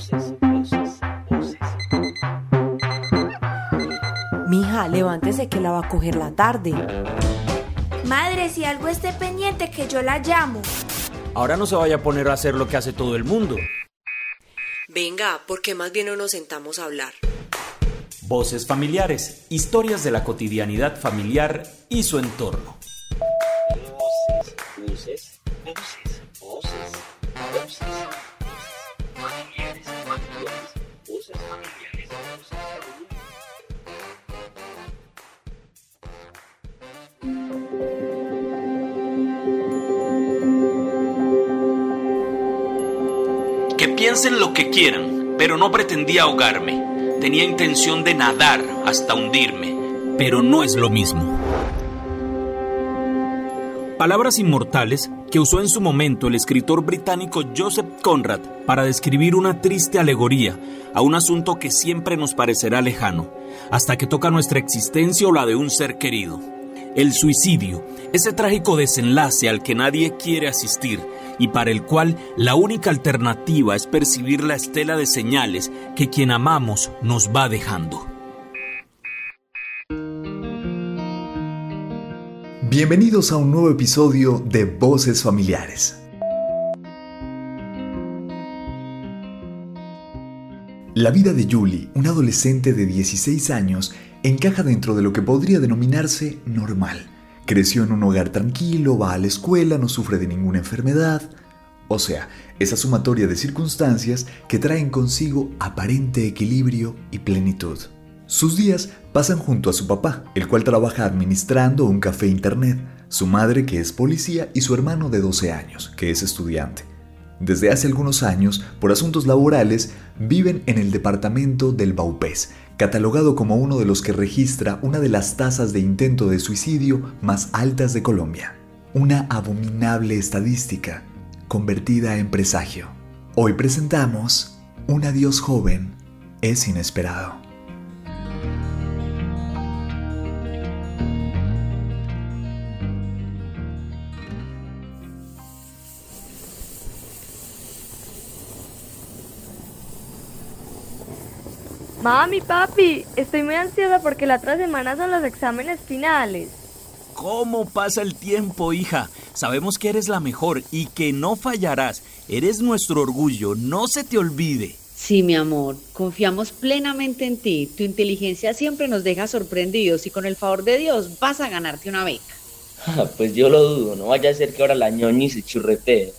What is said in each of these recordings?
Voces, voces, voces. Mija, levántese que la va a coger la tarde. Madre, si algo esté pendiente, que yo la llamo. Ahora no se vaya a poner a hacer lo que hace todo el mundo. Venga, porque más bien no nos sentamos a hablar. Voces familiares, historias de la cotidianidad familiar y su entorno. Voces, voces, voces, voces, voces. Piensen lo que quieran, pero no pretendía ahogarme. Tenía intención de nadar hasta hundirme, pero no es lo mismo. Palabras inmortales que usó en su momento el escritor británico Joseph Conrad para describir una triste alegoría a un asunto que siempre nos parecerá lejano, hasta que toca nuestra existencia o la de un ser querido. El suicidio, ese trágico desenlace al que nadie quiere asistir y para el cual la única alternativa es percibir la estela de señales que quien amamos nos va dejando. Bienvenidos a un nuevo episodio de Voces Familiares. La vida de Julie, una adolescente de 16 años, encaja dentro de lo que podría denominarse normal. Creció en un hogar tranquilo, va a la escuela, no sufre de ninguna enfermedad. O sea, esa sumatoria de circunstancias que traen consigo aparente equilibrio y plenitud. Sus días pasan junto a su papá, el cual trabaja administrando un café internet, su madre que es policía y su hermano de 12 años, que es estudiante. Desde hace algunos años, por asuntos laborales, viven en el departamento del Baupés, catalogado como uno de los que registra una de las tasas de intento de suicidio más altas de Colombia. Una abominable estadística convertida en presagio. Hoy presentamos Un adiós joven es inesperado. Mami, papi, estoy muy ansiosa porque la otra semana son los exámenes finales. ¿Cómo pasa el tiempo, hija? Sabemos que eres la mejor y que no fallarás. Eres nuestro orgullo, no se te olvide. Sí, mi amor, confiamos plenamente en ti. Tu inteligencia siempre nos deja sorprendidos y con el favor de Dios vas a ganarte una beca. Pues yo lo dudo, no vaya a ser que ahora la ñoñi se churretee.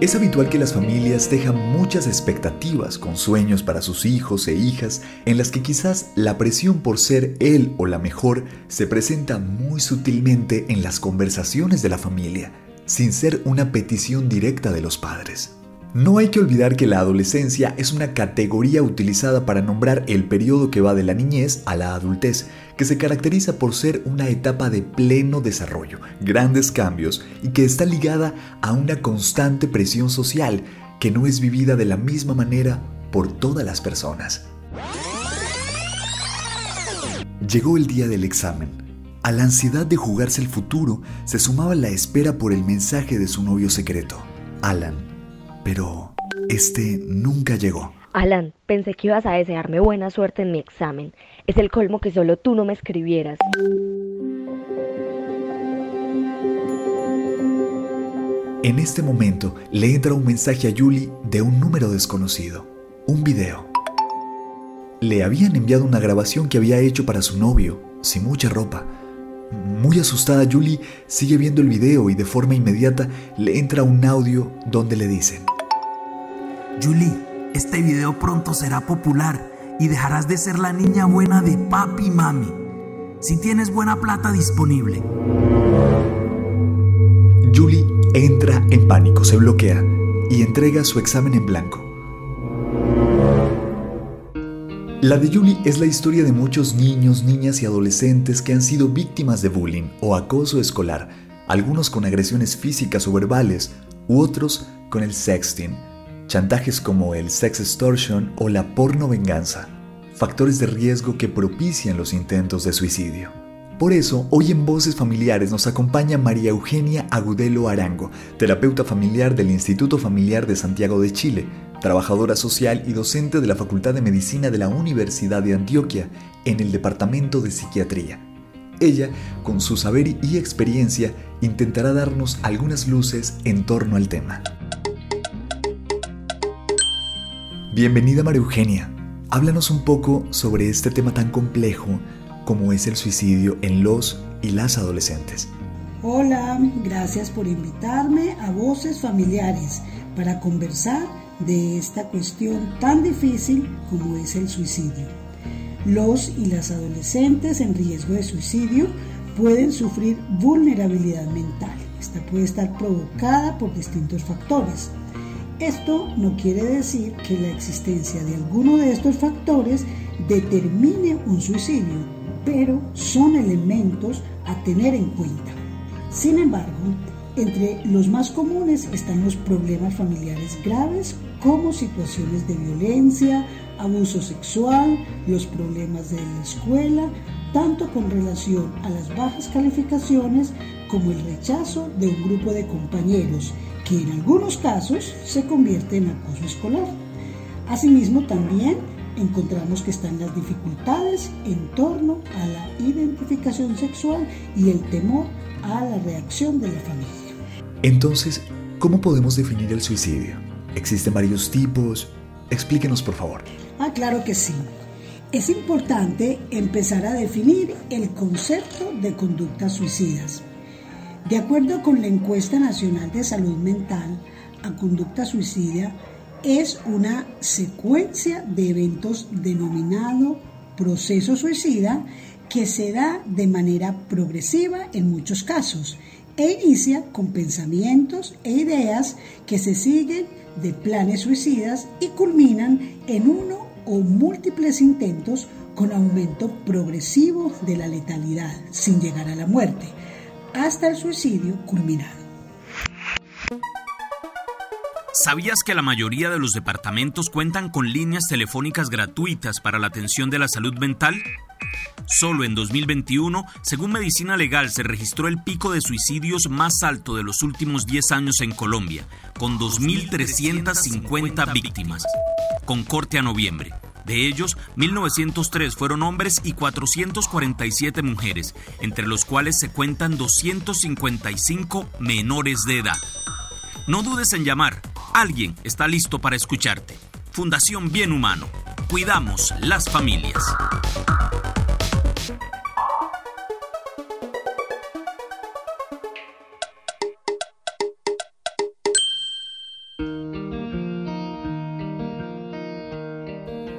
Es habitual que las familias dejan muchas expectativas con sueños para sus hijos e hijas en las que quizás la presión por ser él o la mejor se presenta muy sutilmente en las conversaciones de la familia, sin ser una petición directa de los padres. No hay que olvidar que la adolescencia es una categoría utilizada para nombrar el periodo que va de la niñez a la adultez, que se caracteriza por ser una etapa de pleno desarrollo, grandes cambios y que está ligada a una constante presión social que no es vivida de la misma manera por todas las personas. Llegó el día del examen. A la ansiedad de jugarse el futuro se sumaba la espera por el mensaje de su novio secreto, Alan. Pero este nunca llegó. Alan, pensé que ibas a desearme buena suerte en mi examen. Es el colmo que solo tú no me escribieras. En este momento le entra un mensaje a Julie de un número desconocido. Un video. Le habían enviado una grabación que había hecho para su novio, sin mucha ropa. Muy asustada, Julie sigue viendo el video y de forma inmediata le entra un audio donde le dicen, Julie, este video pronto será popular y dejarás de ser la niña buena de papi y mami. Si tienes buena plata disponible. Julie entra en pánico, se bloquea y entrega su examen en blanco. La de Julie es la historia de muchos niños, niñas y adolescentes que han sido víctimas de bullying o acoso escolar, algunos con agresiones físicas o verbales, u otros con el sexting, chantajes como el sex extortion o la porno venganza, factores de riesgo que propician los intentos de suicidio. Por eso, hoy en Voces Familiares nos acompaña María Eugenia Agudelo Arango, terapeuta familiar del Instituto Familiar de Santiago de Chile, trabajadora social y docente de la Facultad de Medicina de la Universidad de Antioquia en el Departamento de Psiquiatría. Ella, con su saber y experiencia, intentará darnos algunas luces en torno al tema. Bienvenida María Eugenia. Háblanos un poco sobre este tema tan complejo como es el suicidio en los y las adolescentes. Hola, gracias por invitarme a Voces Familiares para conversar de esta cuestión tan difícil como es el suicidio. Los y las adolescentes en riesgo de suicidio pueden sufrir vulnerabilidad mental. Esta puede estar provocada por distintos factores. Esto no quiere decir que la existencia de alguno de estos factores determine un suicidio, pero son elementos a tener en cuenta. Sin embargo, entre los más comunes están los problemas familiares graves como situaciones de violencia, abuso sexual, los problemas de la escuela, tanto con relación a las bajas calificaciones como el rechazo de un grupo de compañeros, que en algunos casos se convierte en acoso escolar. Asimismo, también encontramos que están las dificultades en torno a la identificación sexual y el temor a la reacción de la familia. Entonces, ¿cómo podemos definir el suicidio? ¿Existen varios tipos? Explíquenos, por favor. Ah, claro que sí. Es importante empezar a definir el concepto de conductas suicidas. De acuerdo con la encuesta nacional de salud mental a conducta suicida, es una secuencia de eventos denominado proceso suicida que se da de manera progresiva en muchos casos e inicia con pensamientos e ideas que se siguen de planes suicidas y culminan en uno o múltiples intentos con aumento progresivo de la letalidad sin llegar a la muerte, hasta el suicidio culminado. ¿Sabías que la mayoría de los departamentos cuentan con líneas telefónicas gratuitas para la atención de la salud mental? Solo en 2021, según Medicina Legal, se registró el pico de suicidios más alto de los últimos 10 años en Colombia, con 2.350 víctimas, con corte a noviembre. De ellos, 1.903 fueron hombres y 447 mujeres, entre los cuales se cuentan 255 menores de edad. No dudes en llamar Alguien está listo para escucharte. Fundación Bien Humano. Cuidamos las familias.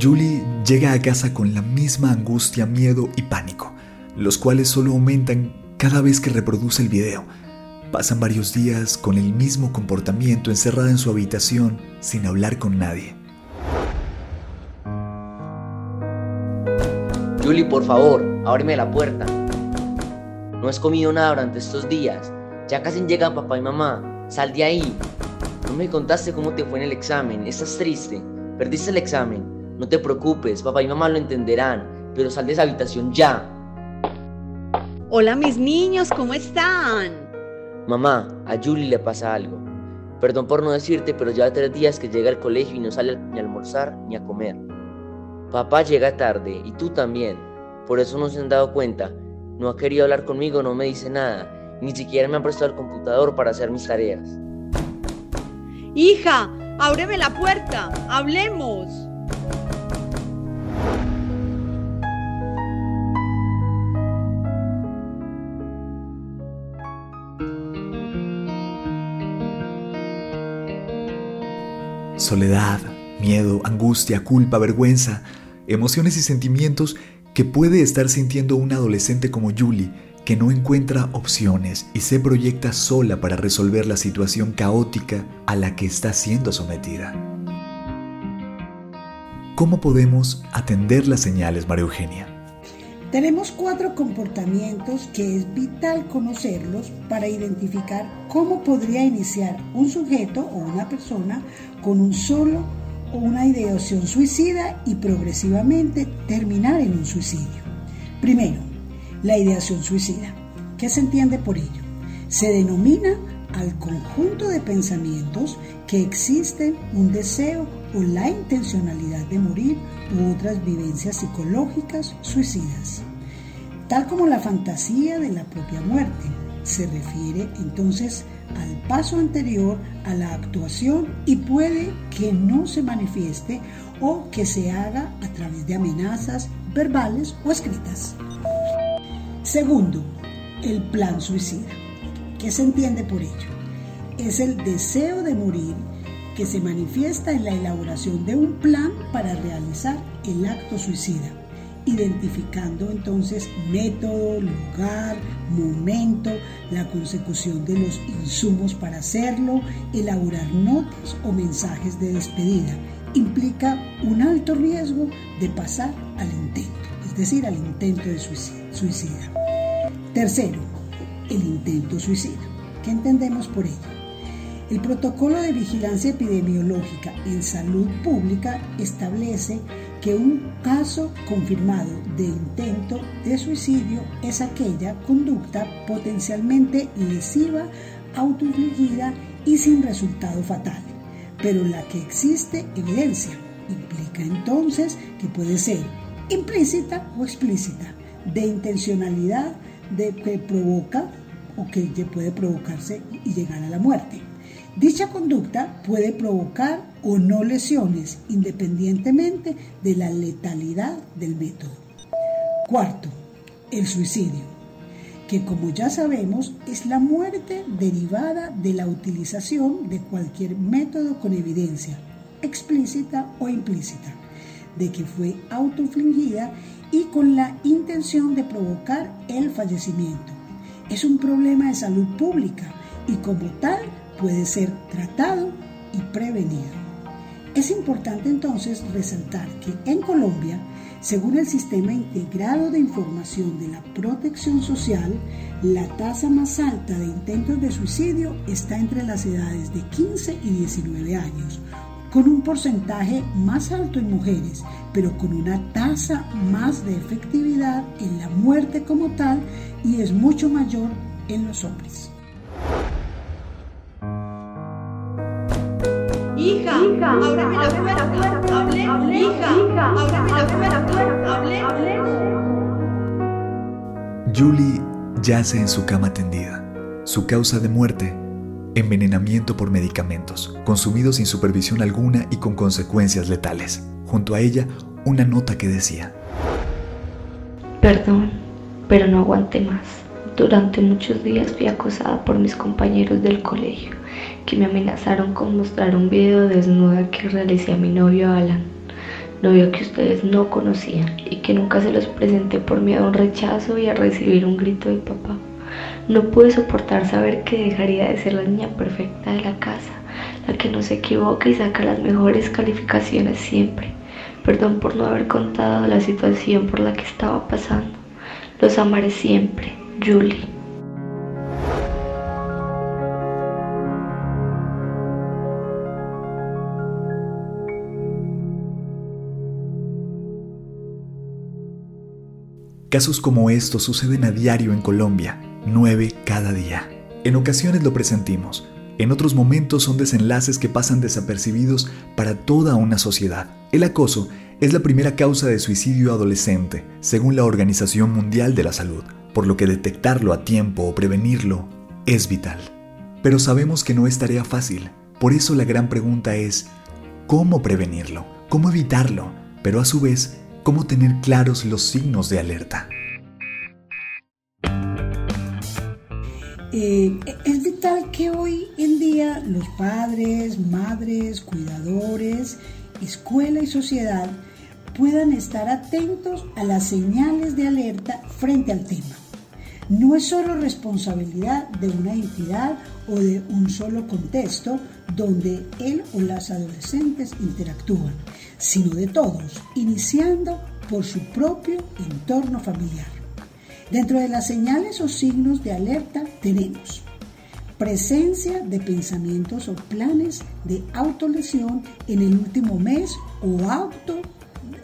Julie llega a casa con la misma angustia, miedo y pánico, los cuales solo aumentan cada vez que reproduce el video Pasan varios días con el mismo comportamiento encerrada en su habitación sin hablar con nadie. Julie, por favor, ábreme la puerta. No has comido nada durante estos días. Ya casi llegan papá y mamá. Sal de ahí. No me contaste cómo te fue en el examen. Estás triste. Perdiste el examen. No te preocupes, papá y mamá lo entenderán. Pero sal de esa habitación ya. Hola mis niños, ¿cómo están? Mamá, a Julie le pasa algo. Perdón por no decirte, pero ya tres días que llega al colegio y no sale ni a almorzar ni a comer. Papá llega tarde y tú también. Por eso no se han dado cuenta. No ha querido hablar conmigo, no me dice nada. Ni siquiera me han prestado el computador para hacer mis tareas. Hija, ábreme la puerta. Hablemos. Soledad, miedo, angustia, culpa, vergüenza, emociones y sentimientos que puede estar sintiendo un adolescente como Julie, que no encuentra opciones y se proyecta sola para resolver la situación caótica a la que está siendo sometida. ¿Cómo podemos atender las señales, María Eugenia? Tenemos cuatro comportamientos que es vital conocerlos para identificar cómo podría iniciar un sujeto o una persona con un solo o una ideación suicida y progresivamente terminar en un suicidio. Primero, La ideación suicida. ¿Qué se entiende por ello? Se denomina al conjunto de pensamientos que existen un deseo o la intencionalidad de morir u otras vivencias psicológicas suicidas, tal como la fantasía de la propia muerte. Se refiere entonces al paso anterior a la actuación y puede que no se manifieste o que se haga a través de amenazas verbales o escritas. Segundo, el plan suicida. ¿Qué se entiende por ello? Es el deseo de morir que se manifiesta en la elaboración de un plan para realizar el acto suicida, identificando entonces método, lugar, momento, la consecución de los insumos para hacerlo, elaborar notas o mensajes de despedida. Implica un alto riesgo de pasar al intento, es decir, al intento de suicida. Tercero, el intento suicida. ¿Qué entendemos por ello? El protocolo de vigilancia epidemiológica en salud pública establece que un caso confirmado de intento de suicidio es aquella conducta potencialmente lesiva, autoinfligida y sin resultado fatal, pero la que existe evidencia. Implica entonces que puede ser implícita o explícita, de intencionalidad de que provoca o que puede provocarse y llegar a la muerte. Dicha conducta puede provocar o no lesiones independientemente de la letalidad del método. Cuarto, el suicidio, que como ya sabemos es la muerte derivada de la utilización de cualquier método con evidencia, explícita o implícita, de que fue autoinfligida y con la intención de provocar el fallecimiento. Es un problema de salud pública y como tal puede ser tratado y prevenido. Es importante entonces resaltar que en Colombia, según el Sistema Integrado de Información de la Protección Social, la tasa más alta de intentos de suicidio está entre las edades de 15 y 19 años, con un porcentaje más alto en mujeres, pero con una tasa más de efectividad en la muerte como tal y es mucho mayor en los hombres. Hija, ábreme la puerta. Hija, ábreme la puerta. Julie yace en su cama tendida. Su causa de muerte, envenenamiento por medicamentos, consumidos sin supervisión alguna y con consecuencias letales. Junto a ella, una nota que decía, Perdón, pero no aguanté más. Durante muchos días fui acosada por mis compañeros del colegio que me amenazaron con mostrar un video desnuda que realicé a mi novio Alan, novio que ustedes no conocían y que nunca se los presenté por miedo a un rechazo y a recibir un grito de papá. No pude soportar saber que dejaría de ser la niña perfecta de la casa, la que no se equivoca y saca las mejores calificaciones siempre. Perdón por no haber contado la situación por la que estaba pasando. Los amaré siempre, Julie. Casos como estos suceden a diario en Colombia, nueve cada día. En ocasiones lo presentimos, en otros momentos son desenlaces que pasan desapercibidos para toda una sociedad. El acoso es la primera causa de suicidio adolescente, según la Organización Mundial de la Salud, por lo que detectarlo a tiempo o prevenirlo es vital. Pero sabemos que no es tarea fácil, por eso la gran pregunta es, ¿cómo prevenirlo? ¿Cómo evitarlo? Pero a su vez, cómo tener claros los signos de alerta. Eh, es vital que hoy en día los padres, madres, cuidadores, escuela y sociedad puedan estar atentos a las señales de alerta frente al tema. No es solo responsabilidad de una entidad o de un solo contexto donde él o las adolescentes interactúan, sino de todos, iniciando por su propio entorno familiar. Dentro de las señales o signos de alerta tenemos presencia de pensamientos o planes de autolesión en el último mes o acto,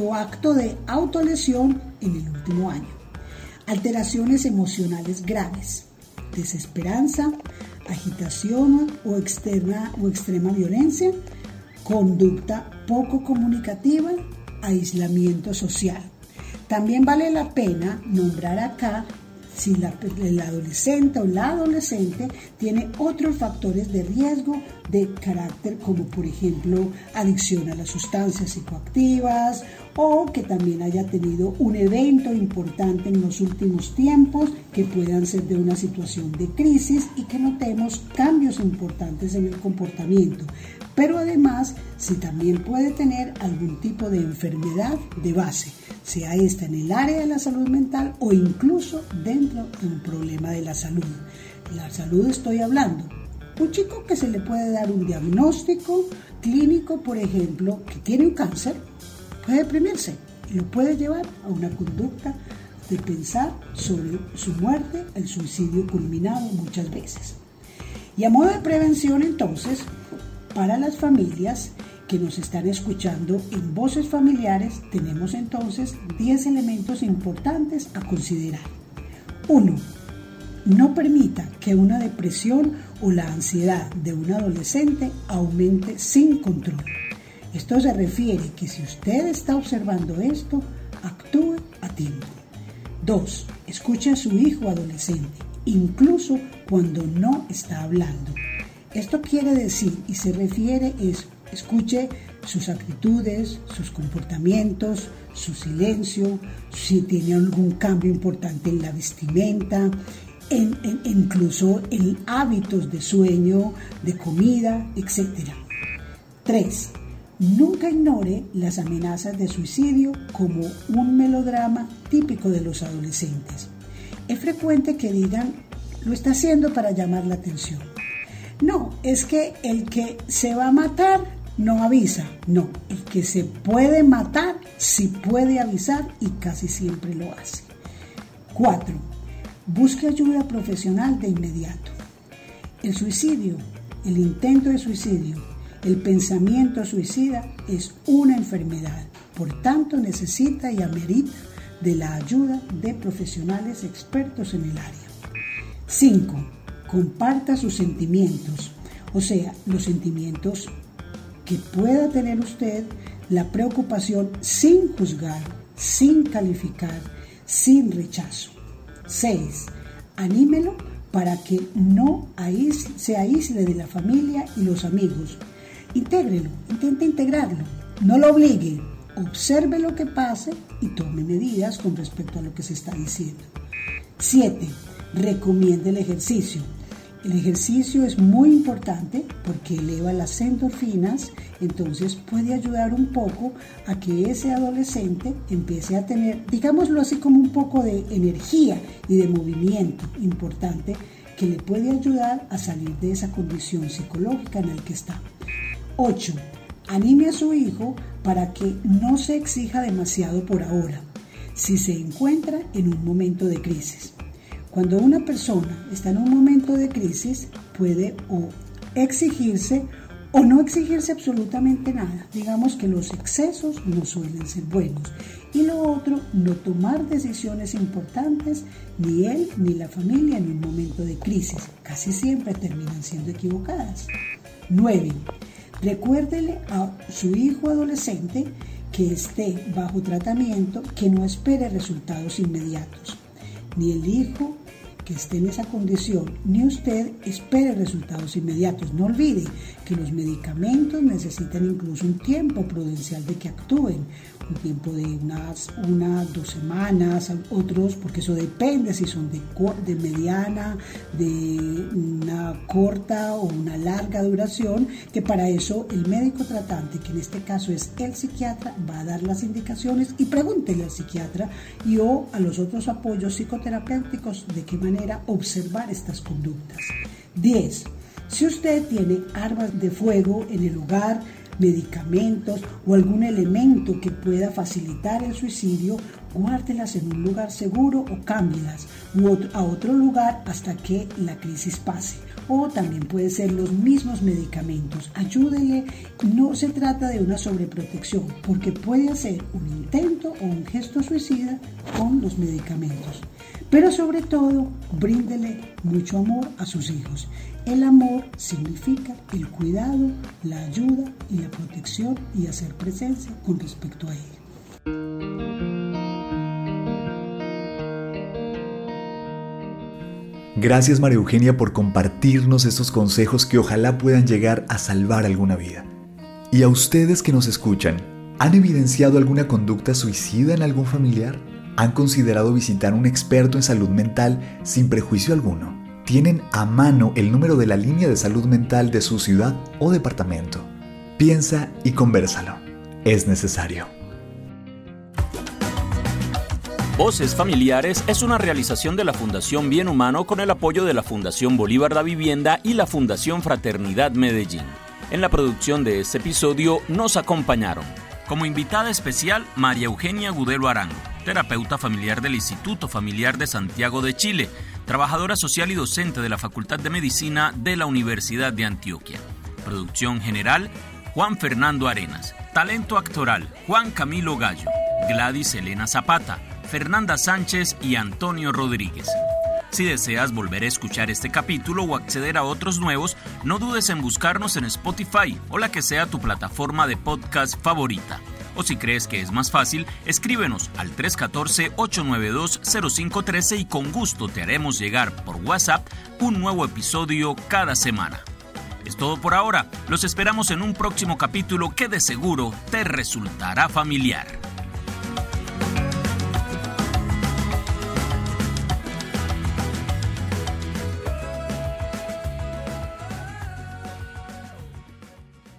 o acto de autolesión en el último año. alteraciones emocionales graves, desesperanza, agitación o, externa, o extrema violencia, conducta poco comunicativa, aislamiento social. También vale la pena nombrar acá si la, el adolescente o la adolescente tiene otros factores de riesgo de carácter como por ejemplo adicción a las sustancias psicoactivas o que también haya tenido un evento importante en los últimos tiempos que puedan ser de una situación de crisis y que notemos cambios importantes en el comportamiento. Pero además, si también puede tener algún tipo de enfermedad de base, sea esta en el área de la salud mental o incluso dentro de un problema de la salud. La salud estoy hablando. Un chico que se le puede dar un diagnóstico clínico, por ejemplo, que tiene un cáncer, puede deprimirse y lo puede llevar a una conducta de pensar sobre su muerte, el suicidio culminado muchas veces. Y a modo de prevención entonces, para las familias que nos están escuchando en Voces Familiares, tenemos entonces 10 elementos importantes a considerar. 1. No permita que una depresión o la ansiedad de un adolescente aumente sin control. Esto se refiere que si usted está observando esto, actúe a tiempo. 2. Escuche a su hijo adolescente, incluso cuando no está hablando. Esto quiere decir y se refiere es escuche sus actitudes, sus comportamientos, su silencio, si tiene algún cambio importante en la vestimenta, en, incluso en hábitos de sueño, de comida, etc. 3. Nunca ignore las amenazas de suicidio como un melodrama típico de los adolescentes. Es frecuente que digan, lo está haciendo para llamar la atención. No, es que el que se va a matar no avisa. No, el que se puede matar sí puede avisar y casi siempre lo hace. 4. Busque ayuda profesional de inmediato. El suicidio, el intento de suicidio, el pensamiento suicida es una enfermedad, por tanto necesita y amerita de la ayuda de profesionales expertos en el área. 5. Comparta sus sentimientos, o sea, los sentimientos que pueda tener usted, la preocupación sin juzgar, sin calificar, sin rechazo. 6. Anímelo para que no se aísle de la familia y los amigos, Intégrelo, intente integrarlo, no lo obligue, observe lo que pase y tome medidas con respecto a lo que se está diciendo. 7. Recomiende el ejercicio. El ejercicio es muy importante porque eleva las endorfinas, entonces puede ayudar un poco a que ese adolescente empiece a tener, digámoslo así, como un poco de energía y de movimiento importante que le puede ayudar a salir de esa condición psicológica en la que está. 8. Anime a su hijo para que no se exija demasiado por ahora, si se encuentra en un momento de crisis. Cuando una persona está en un momento de crisis, puede o exigirse o no exigirse absolutamente nada. Digamos que los excesos no suelen ser buenos. Y lo otro, no tomar decisiones importantes, ni él ni la familia en un momento de crisis. Casi siempre terminan siendo equivocadas. 9. Recuérdele a su hijo adolescente que esté bajo tratamiento que no espere resultados inmediatos. Ni el hijo que esté en esa condición, ni usted espere resultados inmediatos. No olvide que los medicamentos necesitan incluso un tiempo prudencial de que actúen un tiempo de unas, unas dos semanas, otros, porque eso depende si son de, de mediana, de una corta o una larga duración, que para eso el médico tratante, que en este caso es el psiquiatra, va a dar las indicaciones y pregúntele al psiquiatra y o a los otros apoyos psicoterapéuticos de qué manera observar estas conductas. 10. Si usted tiene armas de fuego en el hogar, medicamentos o algún elemento que pueda facilitar el suicidio, guárdelas en un lugar seguro o cámbielas a otro lugar hasta que la crisis pase. O también puede ser los mismos medicamentos. Ayúdele. No se trata de una sobreprotección, porque puede hacer un intento o un gesto suicida con los medicamentos. Pero sobre todo, bríndele mucho amor a sus hijos. El amor significa el cuidado, la ayuda y la protección y hacer presencia con respecto a ellos. Gracias María Eugenia por compartirnos estos consejos que ojalá puedan llegar a salvar alguna vida. Y a ustedes que nos escuchan, ¿han evidenciado alguna conducta suicida en algún familiar? ¿Han considerado visitar un experto en salud mental sin prejuicio alguno? ¿Tienen a mano el número de la línea de salud mental de su ciudad o departamento? Piensa y conversalo. Es necesario. Voces Familiares es una realización de la Fundación Bien Humano con el apoyo de la Fundación Bolívar da Vivienda y la Fundación Fraternidad Medellín. En la producción de este episodio nos acompañaron como invitada especial María Eugenia Gudelo Arango, terapeuta familiar del Instituto Familiar de Santiago de Chile, trabajadora social y docente de la Facultad de Medicina de la Universidad de Antioquia. Producción general Juan Fernando Arenas. Talento actoral Juan Camilo Gallo, Gladys Elena Zapata, Fernanda Sánchez y Antonio Rodríguez. Si deseas volver a escuchar este capítulo o acceder a otros nuevos, no dudes en buscarnos en Spotify o la que sea tu plataforma de podcast favorita. O si crees que es más fácil, escríbenos al 314-892-0513 y con gusto te haremos llegar por WhatsApp un nuevo episodio cada semana. Es todo por ahora, los esperamos en un próximo capítulo que de seguro te resultará familiar.